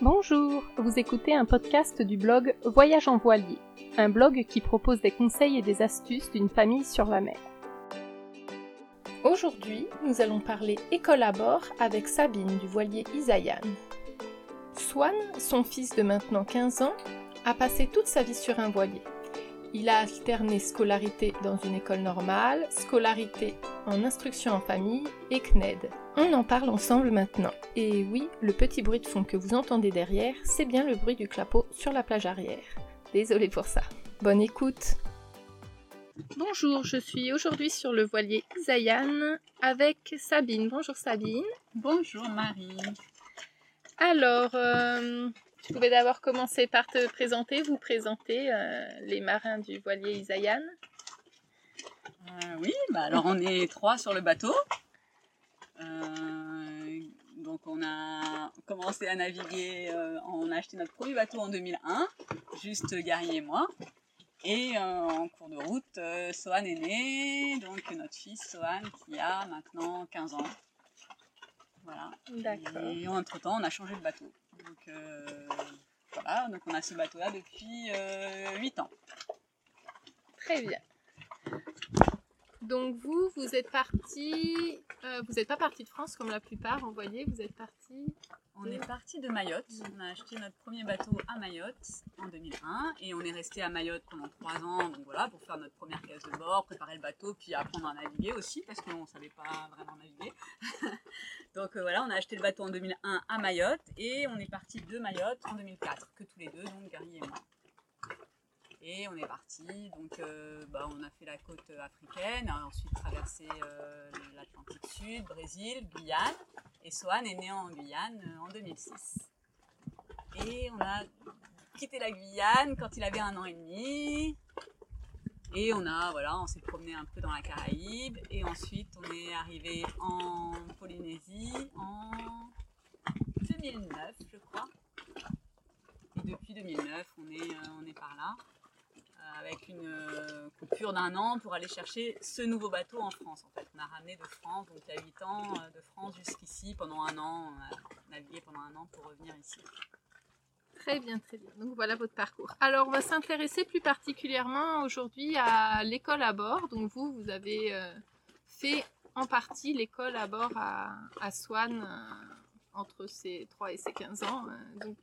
Bonjour, vous écoutez un podcast du blog Voyage en voilier, un blog qui propose des conseils et des astuces d'une famille sur la mer. Aujourd'hui, nous allons parler école à bord avec Sabine du voilier Isayan. Swan, son fils de maintenant 15 ans, a passé toute sa vie sur un voilier. Il a alterné scolarité dans une école normale, scolarité en instruction en famille et CNED. On en parle ensemble maintenant. Et oui, le petit bruit de fond que vous entendez derrière, c'est bien le bruit du clapot sur la plage arrière. Désolée pour ça. Bonne écoute Bonjour, je suis aujourd'hui sur le voilier Isayan avec Sabine. Bonjour Sabine. Bonjour Marie. Alors, euh, tu pouvais d'abord commencer par te présenter, vous présenter euh, les marins du voilier Isayan. Euh, oui, bah alors on est trois sur le bateau. Euh, donc on a commencé à naviguer, on a acheté notre premier bateau en 2001, juste Gary et moi. Et en cours de route, Sohan est né, donc notre fils Sohan qui a maintenant 15 ans. Voilà. D'accord. Et entre-temps, on a changé de bateau. Donc voilà, donc on a ce bateau-là depuis 8 ans. Très bien. Donc vous, vous êtes parti, vous n'êtes pas parti de France comme la plupart, envoyés, vous êtes parti. On est parti de Mayotte. On a acheté notre premier bateau à Mayotte en 2001 et on est resté à Mayotte pendant 3 ans. Donc voilà, pour faire notre première case de bord, préparer le bateau, puis apprendre à naviguer aussi parce qu'on ne savait pas vraiment naviguer. donc voilà, on a acheté le bateau en 2001 à Mayotte et on est parti de Mayotte en 2004, que tous les deux, donc Gary et moi. Et on est parti, donc euh, bah, on a fait la côte africaine, a ensuite traversé euh, l'Atlantique Sud, Brésil, Guyane. Et Sohan est né en Guyane euh, en 2006. Et on a quitté la Guyane quand il avait un an et demi. Et on a, voilà, on s'est promené un peu dans la Caraïbe. Et ensuite, on est arrivé en Polynésie en 2009, je crois. Et depuis 2009, on est, on est par là avec une euh, coupure d'un an pour aller chercher ce nouveau bateau en France. En fait, on a ramené de France, donc il y a 8 ans, euh, de France jusqu'ici pendant un an. A navigué pendant un an pour revenir ici. Très bien, très bien. Donc voilà votre parcours. Alors on va s'intéresser plus particulièrement aujourd'hui à l'école à bord. Donc vous, vous avez euh, fait en partie l'école à bord à, à Swan entre ses 3 et ses 15 ans. donc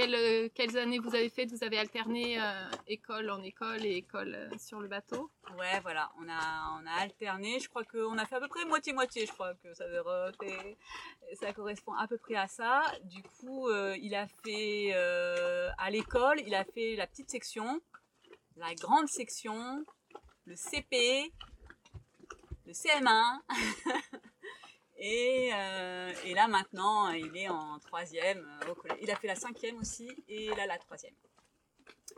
euh, quelles, années vous avez fait Vous avez alterné euh, école en école et école euh, sur le bateau? Ouais, voilà, on a, on a alterné. Je crois qu'on a fait à peu près moitié-moitié. Je crois que ça, ça correspond à peu près à ça. Du coup, il a fait à l'école, il a fait la petite section, la grande section, le CP, le CM1. Euh, et, là maintenant, il est en troisième euh, au collège. Il a fait la cinquième aussi et là la troisième.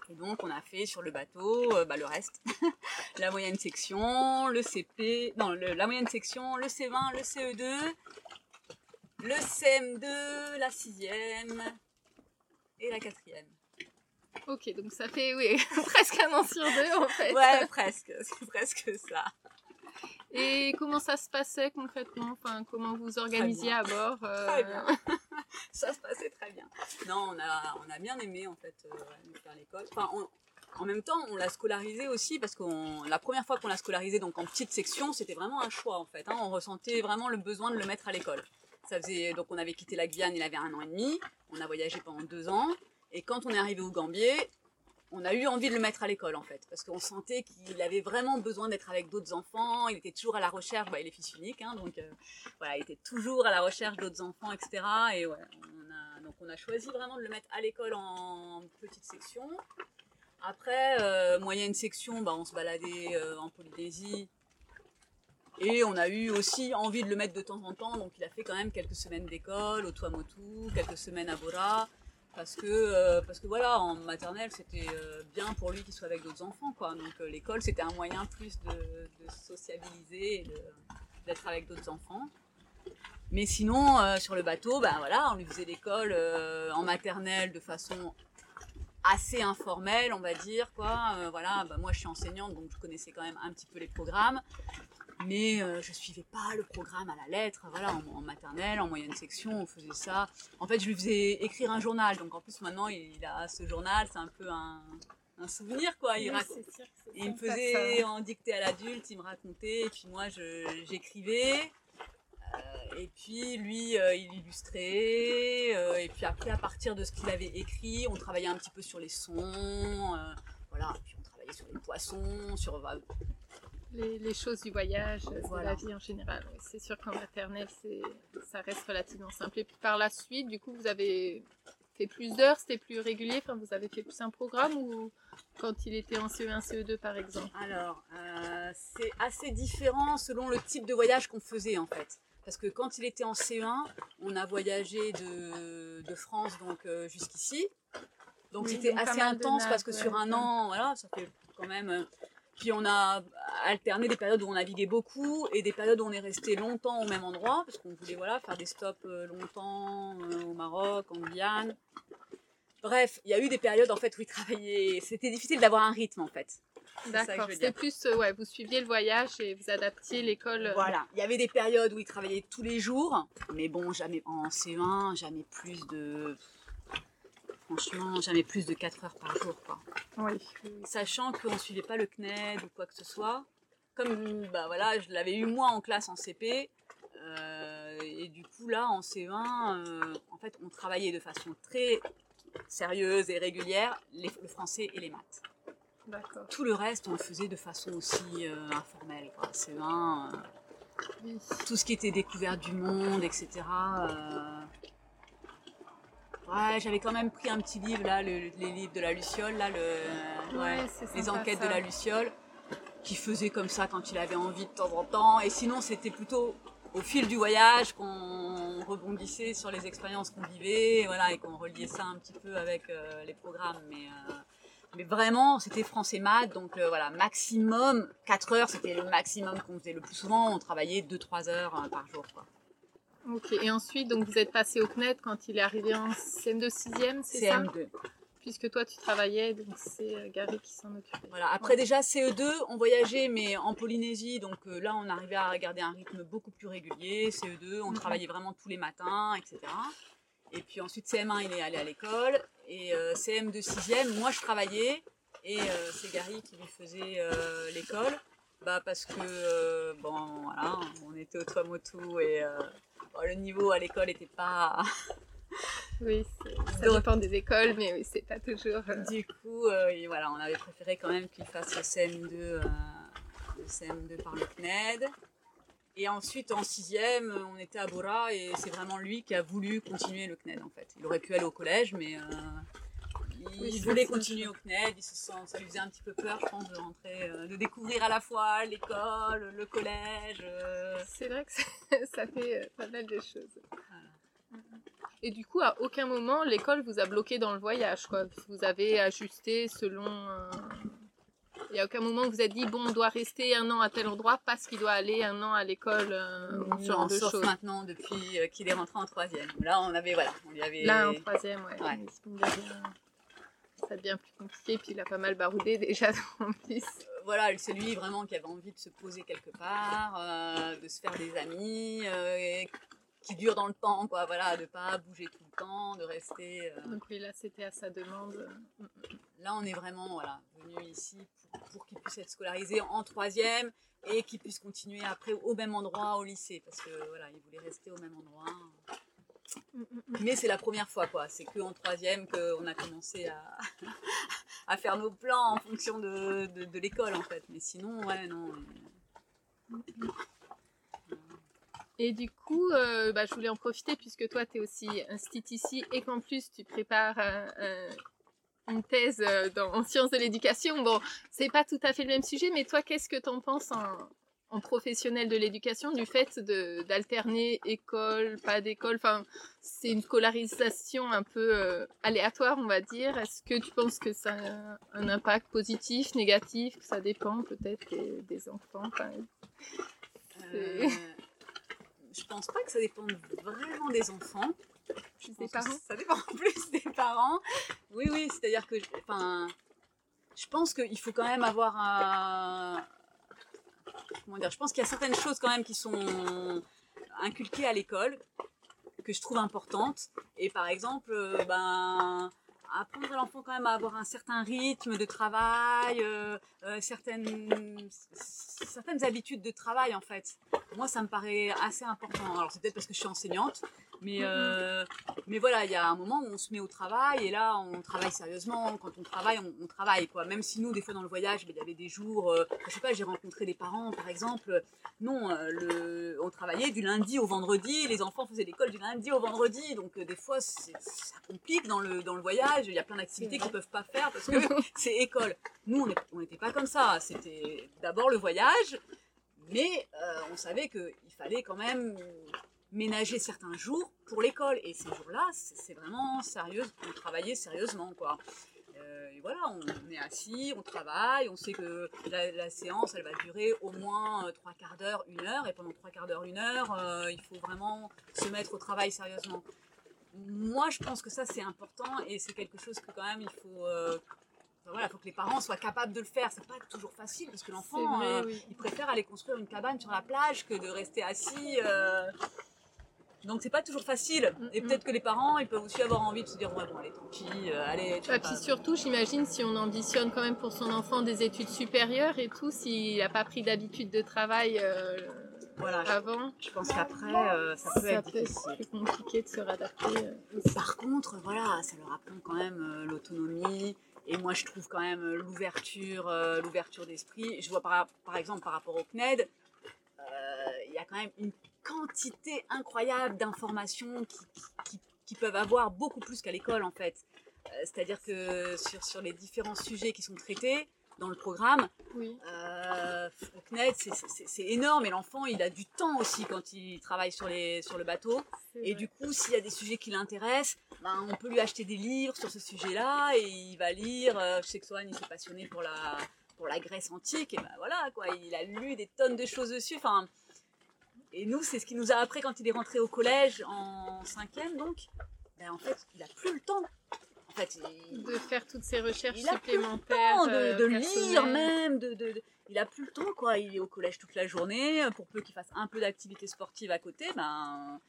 Et donc on a fait sur le bateau euh, bah, le reste. la moyenne section, le CP, non, la moyenne section, le C20, le CE2, le CM2, la sixième et la quatrième. Ok, donc ça fait oui, presque un an sur deux en fait. Ouais, presque, c'est presque ça. Et comment ça se passait concrètement? Enfin, Comment vous organisiez à bord euh, Très bien. ça se passait très bien. Non, on a, on a bien aimé en fait euh, faire l'école. Enfin, en même temps, on l'a scolarisé aussi parce que la première fois qu'on l'a scolarisé donc en petite section, c'était vraiment un choix en fait. Hein. On ressentait vraiment le besoin de le mettre à l'école. Ça faisait donc on avait quitté la Guyane, il avait un an et demi. On a voyagé pendant deux ans. Et quand on est arrivé au Gambier, on a eu envie de le mettre à l'école en fait, parce qu'on sentait qu'il avait vraiment besoin d'être avec d'autres enfants. Il était toujours à la recherche, bah, il est fils unique, hein, donc euh, voilà, il était toujours à la recherche d'autres enfants, etc. Et ouais, on a, donc on a choisi vraiment de le mettre à l'école en petite section. Après, euh, moyenne section, bah, on se baladait euh, en Polynésie. Et on a eu aussi envie de le mettre de temps en temps, donc il a fait quand même quelques semaines d'école au Tuamotu, quelques semaines à Bora parce que euh, parce que voilà en maternelle c'était euh, bien pour lui qu'il soit avec d'autres enfants donc euh, l'école c'était un moyen plus de, sociabiliser et d'être avec d'autres enfants. Mais sinon sur le bateau ben voilà on lui faisait l'école en maternelle de façon assez informelle on va dire quoi. Voilà ben, moi je suis enseignante donc je connaissais quand même un petit peu les programmes mais euh, je suivais pas le programme à la lettre. Voilà, en, en maternelle, en moyenne section, on faisait ça. En fait, je lui faisais écrire un journal. Donc en plus maintenant, il a ce journal, c'est un peu un, un souvenir quoi. Il, Oui, rac- c'est sûr que c'est il me faisait ça. en dictée à l'adulte, il me racontait, et puis moi j'écrivais. Euh, et puis lui, euh, il illustrait. euh, et puis après, à partir de ce qu'il avait écrit, on travaillait un petit peu sur les sons. voilà, puis on travaillait sur les poissons, sur Les, les choses du voyage, euh, Voilà. de la vie en général. Oui, c'est sûr qu'en maternelle, ça reste relativement simple. Et puis par la suite, du coup, vous avez fait plus d'heures, c'était plus régulier. Enfin, vous avez fait plus un programme ou quand il était en E CE1, CE2 par exemple? Alors, euh, c'est assez différent selon le type de voyage qu'on faisait en fait. Parce que quand il était en CE1, on a voyagé de, de France donc euh, jusqu'ici. Donc Oui, c'était assez intense parce que sur un an, voilà, ça fait quand même. Puis on a alterné des périodes où on naviguait beaucoup et des périodes où on est resté longtemps au même endroit parce qu'on voulait voilà faire des stops euh, longtemps euh, au Maroc, en Guyane. Bref, il y a eu des périodes en fait où il travaillait. C'était difficile d'avoir un rythme en fait. D'accord, c'était plus, euh, ouais, vous suiviez le voyage et vous adaptiez l'école. euh, Voilà, il y avait des périodes où il travaillait tous les jours, mais bon, jamais en C1, jamais plus de. Franchement, jamais plus de 4 heures par jour, quoi. Oui. Sachant qu'on ne suivait pas le CNED ou quoi que ce soit. Comme, bah voilà, je l'avais eu moi en classe en CP. euh, et du coup, là, en C1, euh, en fait, on travaillait de façon très sérieuse et régulière les- le français et les maths. Tout le reste, on le faisait de façon aussi euh, informelle, quoi. C1. euh, Oui. tout ce qui était découverte du monde, etc. euh, Ouais, j'avais quand même pris un petit livre là, le- les livres de la Luciole, là, le... ouais, Ouais, c'est les sympa, enquêtes ça. de la Luciole, qui faisait comme ça quand il avait envie de temps en temps. Et sinon, c'était plutôt au fil du voyage qu'on rebondissait sur les expériences qu'on vivait, voilà, et qu'on reliait ça un petit peu avec euh, les programmes. Mais, euh, mais vraiment, c'était français maths, donc euh, voilà, maximum 4 heures, c'était le maximum qu'on faisait. Le plus souvent, on travaillait 2-3 heures euh, par jour. Quoi. Ok, et ensuite, donc vous êtes passé au CNED quand il est arrivé en CM2 6e, c'est ça CM2. Puisque toi tu travaillais, donc c'est euh, Gary qui s'en occupait. Voilà. Après déjà CE2, on voyageait mais en Polynésie, donc euh, là on arrivait à garder un rythme beaucoup plus régulier. CE2, on Mhm. travaillait vraiment tous les matins, etc. Et puis ensuite CM1, il est allé à l'école et euh, CM2 6e, moi je travaillais et euh, c'est Gary qui lui faisait l'école. Bah parce que euh, bon voilà, on était au Tuamotu et euh, bon, le niveau à l'école n'était pas Oui, c'est- ça Donc- dépend des écoles, mais oui, c'est pas toujours. euh, Du coup, et voilà, on avait préféré quand même qu'il fasse le CM2, euh, le CM2 par le CNED. Et ensuite, en sixième, on était à Bora et c'est vraiment lui qui a voulu continuer le CNED en fait. Il aurait pu aller au collège, mais euh, il Oui, ça, continuer au CNED. Il se ça lui faisait un petit peu peur, je pense, de rentrer, euh, de découvrir à la fois l'école, le collège. euh. C'est vrai que ça, ça fait euh, pas mal de choses. Et du coup, à aucun moment, l'école vous a bloqué dans le voyage, quoi. Vous avez ajusté selon. Il n'y a aucun moment où vous êtes dit, bon, on doit rester un an à tel endroit parce qu'il doit aller un an à l'école, genre de sauf choses. maintenant depuis qu'il est rentré en troisième. Là, on avait, voilà, on lui avait. Là, en troisième, ouais. Ouais. Mais mine de rien, Ça devient plus compliqué, puis il a pas mal baroudé déjà en plus. voilà, c'est lui vraiment qui avait envie de se poser quelque part, euh, de se faire des amis, euh, et qui durent dans le temps, quoi. Voilà, de pas bouger tout le temps, de rester. euh. Donc oui, là, c'était à sa demande. Là, on est vraiment, voilà, venu ici pour, pour qu'il puisse être scolarisé en troisième et qu'il puisse continuer après au même endroit au lycée, parce que voilà, il voulait rester au même endroit. Mais c'est la première fois, quoi. C'est qu'en troisième qu'on a commencé à, à faire nos plans en fonction de, de, l'école, en fait. Mais sinon, ouais, non. Et du coup, euh, bah, je voulais en profiter puisque toi, tu es aussi instit ici et qu'en plus, tu prépares un- un- une thèse euh, dans, en sciences de l'éducation. Bon, c'est pas tout à fait le même sujet, mais toi, qu'est-ce que tu en penses en, en professionnel de l'éducation du fait de- d'alterner école, pas d'école Enfin, c'est une scolarisation un peu euh, aléatoire, on va dire. Est-ce que tu penses que ça a un impact positif, négatif, que ça dépend peut-être des, des enfants Euh, je pense pas que ça dépende vraiment des enfants. Je Des parents Ça dépend plus des parents. Oui, oui, c'est-à-dire que, enfin, je pense qu'il faut quand même avoir un. Je pense qu'il y a certaines choses quand même qui sont inculquées à l'école que je trouve importantes. Et par exemple, euh, ben, apprendre l'enfant quand même à avoir un certain rythme de travail, euh, euh, certaines, certaines habitudes de travail en fait. Moi, ça me paraît assez important. Alors c'est peut-être parce que je suis enseignante, mais, euh, mais voilà, il y a un moment où on se met au travail et là, on travaille sérieusement. Quand on travaille, on, travaille quoi. Même si nous, des fois dans le voyage, il y avait des jours, je sais pas, j'ai rencontré des parents par exemple. Non, on travaillait du lundi au vendredi. Les enfants faisaient l'école du lundi au vendredi, donc des fois, ça complique dans le dans le voyage. Il y a plein d'activités qu'ils peuvent pas faire parce que c'est école. Nous, on n'était pas comme ça. C'était d'abord le voyage, mais on savait qu'il fallait quand même ménager certains jours pour l'école. Et ces jours-là, c'est vraiment sérieux, pour travailler sérieusement, quoi. Euh, et voilà, on, est assis, on travaille, on sait que la, séance, elle va durer au moins euh, trois quarts d'heure, une heure, et pendant trois quarts d'heure, une heure, euh, il faut vraiment se mettre au travail sérieusement. Moi, je pense que ça, c'est important, et c'est quelque chose que quand même, il faut... voilà, faut que les parents soient capables de le faire. C'est pas toujours facile parce que l'enfant, il préfère aller construire une cabane sur la plage que de rester assis donc c'est pas toujours facile. Mm, Et mm. peut-être que les parents, ils peuvent aussi avoir envie de se dire ouais bon allez tant pis, euh, allez. Et puis surtout, j'imagine si on ambitionne quand même pour son enfant des études supérieures et tout, s'il n'a pas pris d'habitude de travail euh, voilà, avant. Je, pense qu'après euh, ça peut être plus compliqué de se réadapter. Par contre, voilà, ça leur apprend quand même l'autonomie. Et moi, je trouve quand même l'ouverture, l'ouverture d'esprit. Je vois par, par exemple par rapport au CNED, il y a quand même une quantité incroyable d'informations qui, peuvent avoir beaucoup plus qu'à l'école en fait. Euh, c'est-à-dire que sur, sur les différents sujets qui sont traités dans le programme, oui. Euh, c'est énorme et l'enfant il a du temps aussi quand il travaille sur, les, sur le bateau. Et du coup, s'il y a des sujets qui l'intéressent, ben, on peut lui acheter des livres sur ce sujet-là et il va lire. Euh, je sais que Swan il s'est passionné pour la, pour la Grèce antique et ben voilà quoi, il a lu des tonnes de choses dessus. Enfin, et nous, c'est ce qu'il nous a appris quand il est rentré au collège en cinquième, donc. Ben, en fait, il a plus le temps. De faire toutes ces recherches il supplémentaires. Plus le temps de, euh, lire même. De, de, il a plus le temps, quoi. Il est au collège toute la journée. Pour peu qu'il fasse un peu d'activité sportive à côté, ben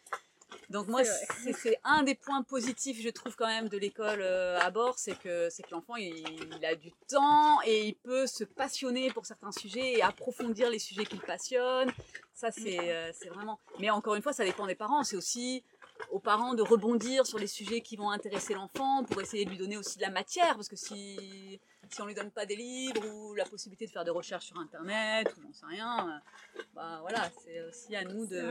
donc moi, c'est un des points positifs, je trouve quand même, de l'école euh, à bord, c'est que, c'est que l'enfant, il, a du temps et il peut se passionner pour certains sujets et approfondir les sujets qu'il passionne. Ça, c'est euh, vraiment... Mais encore une fois, ça dépend des parents. C'est aussi aux parents de rebondir sur les sujets qui vont intéresser l'enfant pour essayer de lui donner aussi de la matière. Parce que si, si on lui donne pas des livres ou la possibilité de faire des recherches sur Internet ou j'en sais rien, euh, bah voilà, c'est aussi à nous de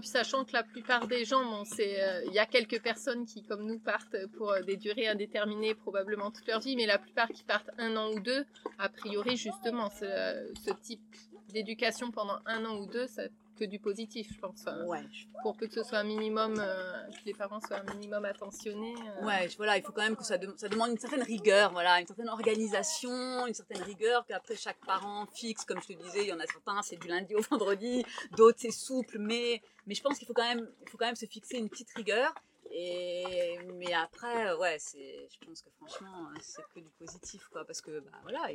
puis sachant que la plupart des gens, bon, euh, il y a quelques personnes qui, comme nous, partent pour euh, des durées indéterminées, probablement toute leur vie, mais la plupart qui partent un an ou deux, a priori, justement, ce, ce type d'éducation pendant un an ou deux, ça que du positif, je pense. Hein. Ouais. Pour que ce soit un minimum, euh, que les parents soient un minimum attentionnés. Ouais, voilà, il faut quand même que ça, ça demande une certaine rigueur, voilà, une certaine organisation, une certaine rigueur qu'après chaque parent fixe, comme je te disais, il y en a certains, c'est du lundi au vendredi, d'autres c'est souple, mais mais je pense qu'il faut quand même, il faut quand même se fixer une petite rigueur. Et mais après, ouais, c'est, je pense que franchement, c'est que du positif, quoi, parce que bah voilà,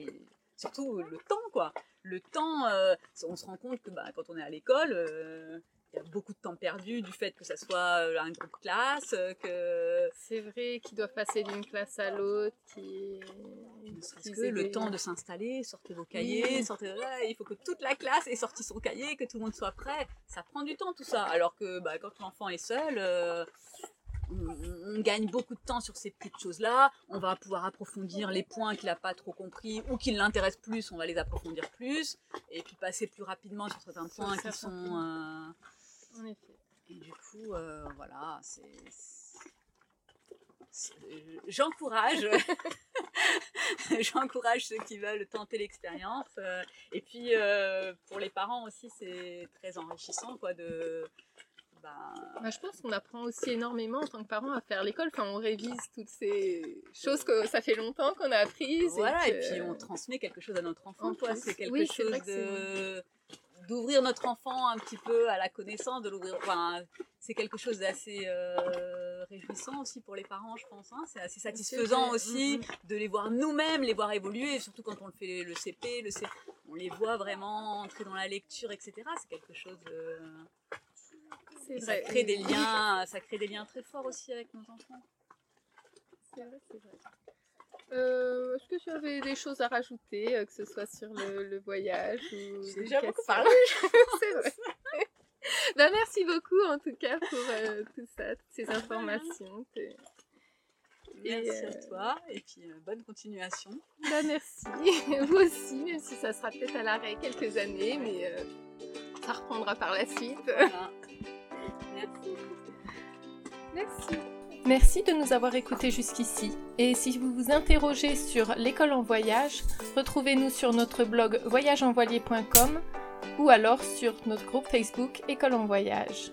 surtout le temps, quoi. Le temps, euh, on se rend compte que bah, quand on est à l'école, euh, il y a beaucoup de temps perdu du fait que ça soit euh, un groupe classe, que... C'est vrai qu'ils doivent passer d'une classe à l'autre, qui... que le temps de s'installer, sortez vos cahiers, sortez... il faut que toute la classe ait sorti son cahier, que tout le monde soit prêt. Ça prend du temps tout ça. Alors que bah, quand l'enfant est seul, on, gagne beaucoup de temps sur ces petites choses-là. On va pouvoir approfondir les points qu'il n'a pas trop compris ou qui l'intéressent plus, on va les approfondir plus. Et puis passer plus rapidement sur certains points qui sont... Euh, en effet. Et du coup, euh, voilà, c'est... J'encourage, j'encourage ceux qui veulent tenter l'expérience. Euh, et puis pour les parents aussi, c'est très enrichissant quoi de bah, bah... je pense qu'on apprend aussi énormément en tant que parent à faire l'école. Enfin, on révise toutes ces choses que ça fait longtemps qu'on a apprises. Voilà, et, puis on transmet quelque chose à notre enfant. C'est quelque chose de d'ouvrir notre enfant un petit peu à la connaissance, de l'ouvrir. Enfin, c'est quelque chose d'assez euh, réjouissant aussi pour les parents, je pense. Hein. C'est assez satisfaisant aussi mm. de les voir nous-mêmes, les voir évoluer, surtout quand on le fait le CP, le C. on les voit vraiment entrer dans la lecture, etc. C'est quelque chose. Euh, c'est ça crée des liens, ça crée des liens très forts aussi avec nos enfants. C'est vrai, c'est vrai. Euh, Est-ce que tu avais des choses à rajouter, euh, que ce soit sur le, le voyage ou J'ai déjà beaucoup questions parlé. C'est vrai. Ben, merci beaucoup en tout cas pour euh, tout ça, toutes ces informations. T'es- Merci Et, à toi et puis bonne continuation. Ben, merci. Vous aussi, même si ça sera peut-être à l'arrêt quelques années, mais ça reprendra par la suite. Voilà. Merci. De nous avoir écoutés jusqu'ici. Et si vous vous interrogez sur l'école en voyage, retrouvez-nous sur notre blog voyageenvoilier.com ou alors sur notre groupe Facebook École en voyage.